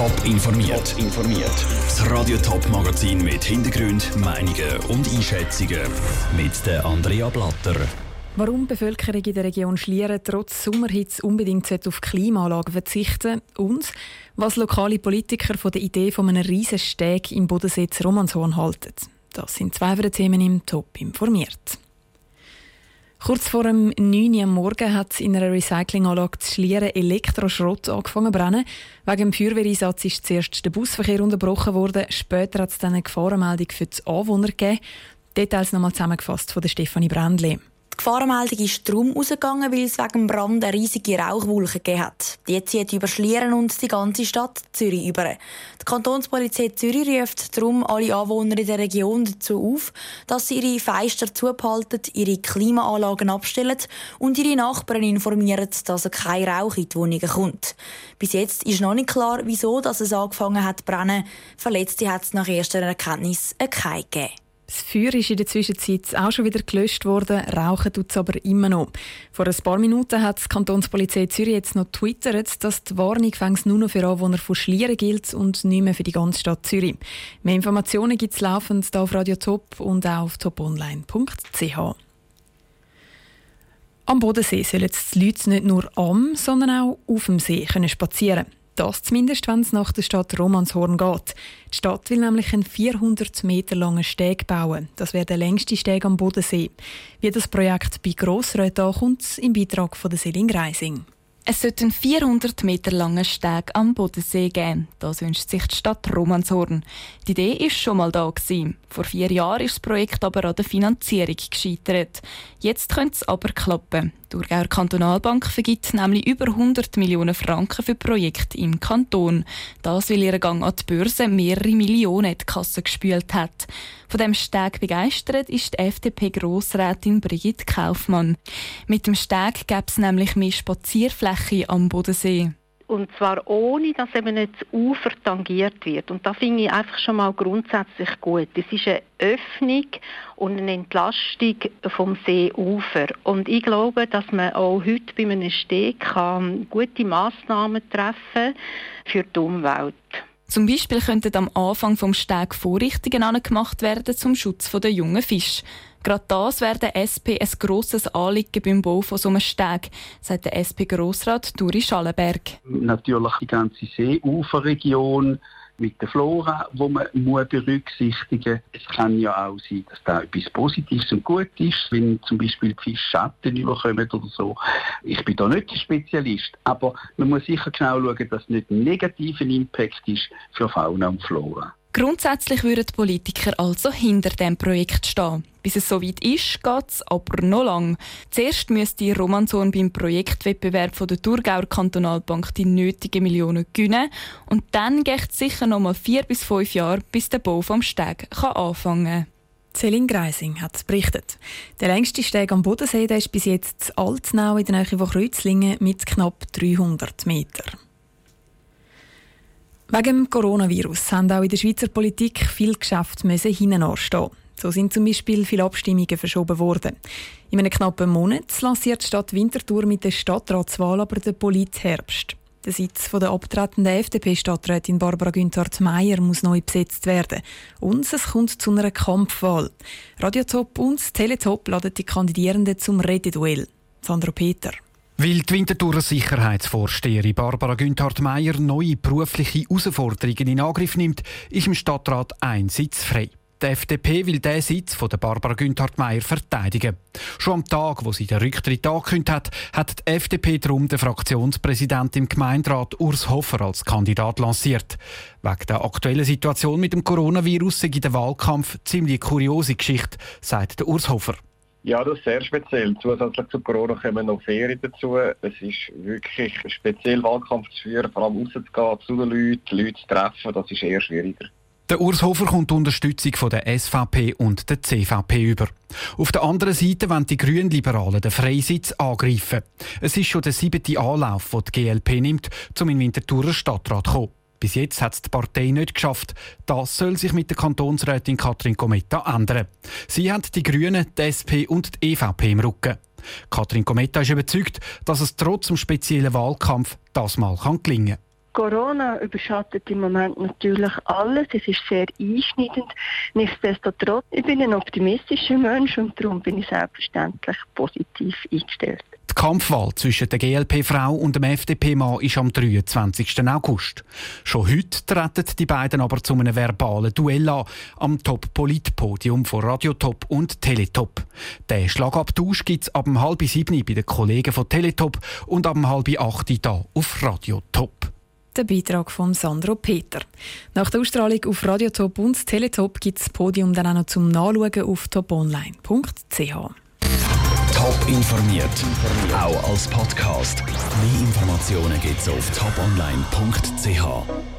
Top informiert. informiert. Das Radio Top Magazin mit Hintergrund, Meinungen und Einschätzungen mit der Andrea Blatter. Warum die Bevölkerung in der Region Schlieren trotz Sommerhitze unbedingt auf Klimaanlagen verzichten und was lokale Politiker von der Idee von einem riesen Steg im Bodensee Romanshorn halten. Das sind zwei der Themen im Top informiert. Kurz vor dem 9 Uhr Morgen hat in einer Recyclinganlage zu Schlieren Elektroschrott angefangen zu brennen. Wegen dem Feuerwehreinsatz ist zuerst der Busverkehr unterbrochen worden. Später hat es dann eine Gefahrenmeldung für die Anwohner gegeben. Details nochmal zusammengefasst von der Stefanie Brändli. Gefahrenmeldung ist darum ausgegangen, weil es wegen Brand eine riesige Rauchwolke gegeben hat. Die zieht über Schlieren und die ganze Stadt Zürich über. Die Kantonspolizei Zürich ruft darum alle Anwohner in der Region dazu auf, dass sie ihre Fenster zubehalten, ihre Klimaanlagen abstellen und ihre Nachbarn informieren, dass kein Rauch in die Wohnungen kommt. Bis jetzt ist noch nicht klar, wieso es angefangen hat zu brennen. Verletzte hat es nach erster Erkenntnis keine gegeben. Das Feuer ist in der Zwischenzeit auch schon wieder gelöscht worden, rauchen tut es aber immer noch. Vor ein paar Minuten hat die Kantonspolizei Zürich jetzt noch twittert, dass die Warnung nur noch für Anwohner von Schlieren gilt und nicht mehr für die ganze Stadt Zürich. Mehr Informationen gibt es laufend hier auf Radio Top und auch auf toponline.ch. Am Bodensee sollen die Leute nicht nur am, sondern auch auf dem See spazieren können. Das zumindest, wenn es nach der Stadt Romanshorn geht. Die Stadt will nämlich einen 400 Meter langen Steg bauen. Das wäre der längste Steg am Bodensee. Wie das Projekt bei Grossräten ankommt, im Beitrag von der Selin Greising. Es sollte einen 400 Meter langen Steg am Bodensee geben. Das wünscht sich die Stadt Romanshorn. Die Idee ist schon mal da gewesen. Vor vier Jahren ist das Projekt aber an der Finanzierung gescheitert. Jetzt könnte es aber klappen. Die Thurgauer Kantonalbank vergibt nämlich über 100 Millionen Franken für Projekte im Kanton. Das, weil ihr Gang an die Börse mehrere Millionen in die Kasse gespült hat. Von dem Steg begeistert ist die FDP-Grossrätin Brigitte Kaufmann. Mit dem Steg gäbe es nämlich mehr Spazierfläche am Bodensee. Und zwar ohne, dass eben nicht das Ufer tangiert wird. Und da finde ich einfach schon mal grundsätzlich gut. Es ist eine Öffnung und eine Entlastung vom Seeufer. Und ich glaube, dass man auch heute bei einem Steg kann gute Massnahmen treffen für die Umwelt. Zum Beispiel könnten am Anfang vom Steg Vorrichtungen angemacht werden zum Schutz der jungen Fische. Gerade das wäre der SP ein grosses Anliegen beim Bau von so einem Steg, sagt der SP-Grossrat Duri Schallenberg. Natürlich die ganze Seeuferregion mit der Flora, wo man muss berücksichtigen muss. Es kann ja auch sein, dass da etwas Positives und gut ist, wenn zum Beispiel die Schatten überkommen oder so. Ich bin da nicht der Spezialist, aber man muss sicher genau schauen, dass nicht ein negativer Impact ist für Fauna und Flora. Grundsätzlich würden die Politiker also hinter dem Projekt stehen. Bis es soweit ist, geht es aber noch lang. Zuerst müsste Romanson beim Projektwettbewerb von der Thurgauer Kantonalbank die nötigen Millionen gewinnen und dann geht es sicher noch mal vier bis fünf Jahre, bis der Bau vom Steg kann anfangen kann. Céline Greising hat berichtet. Der längste Steg am Bodensee der ist bis jetzt Altnau in der Nähe von Kreuzlingen mit knapp 300 Metern. Wegen dem Coronavirus haben auch in der Schweizer Politik viele Geschäfte hinten anstehen. So sind zum Beispiel viele Abstimmungen verschoben worden. In einem knappen Monat lanciert die Stadt Winterthur mit der Stadtratswahl aber den Polit-Herbst. Der Sitz der abtretenden FDP-Stadträtin Barbara Günther-Meyer muss neu besetzt werden. Und es kommt zu einer Kampfwahl. Radio Top und Teletop laden die Kandidierenden zum Rededuell. Sandro Peter. Weil die Winterthurer Sicherheitsvorsteherin Barbara Günthard-Meyer neue berufliche Herausforderungen in Angriff nimmt, ist im Stadtrat ein Sitz frei. Die FDP will diesen Sitz von der Barbara Günthard-Meyer verteidigen. Schon am Tag, wo sie den Rücktritt angekündigt hat, hat die FDP darum den Fraktionspräsident im Gemeinderat Urs Hofer als Kandidat lanciert. Wegen der aktuellen Situation mit dem Coronavirus sei der Wahlkampf ziemlich kuriose Geschichte, sagt Urs Hofer. Ja, das ist sehr speziell. Zusätzlich zu Corona kommen noch Ferien dazu. Es ist wirklich speziell, Wahlkampf zu führen, vor allem rauszugehen, zu den Leuten, Leute zu treffen, das ist eher schwieriger. Der Urs Hofer kommt Unterstützung von der SVP und der CVP über. Auf der anderen Seite wollen die Grünliberalen den Freisitz angreifen. Es ist schon der siebte Anlauf, den die GLP nimmt, um in Winterthurer Stadtrat zu kommen. Bis jetzt hat es die Partei nicht geschafft. Das soll sich mit der Kantonsrätin Katrin Kometta ändern. Sie hat die Grünen, die SP und die EVP im Rücken. Katrin Kometta ist überzeugt, dass es trotz dem speziellen Wahlkampf das mal kann gelingen Corona überschattet im Moment natürlich alles. Es ist sehr einschneidend. Nichtsdestotrotz, ich bin ein optimistischer Mensch und darum bin ich selbstverständlich positiv eingestellt. Die Kampfwahl zwischen der GLP-Frau und dem FDP-Mann ist am 23. August. Schon heute treten die beiden aber zu einem verbalen Duell an am Top-Polit-Podium von Radiotop und Teletop. Den Schlagabtausch gibt es ab halb sieben bei den Kollegen von Teletop und ab halb acht hier auf Radiotop. Der Beitrag von Sandro Peter. Nach der Ausstrahlung auf Radiotop und Teletop gibt das Podium dann auch noch zum Nachschauen auf toponline.ch. Top informiert, auch als Podcast. Mehr Informationen gibt es auf toponline.ch.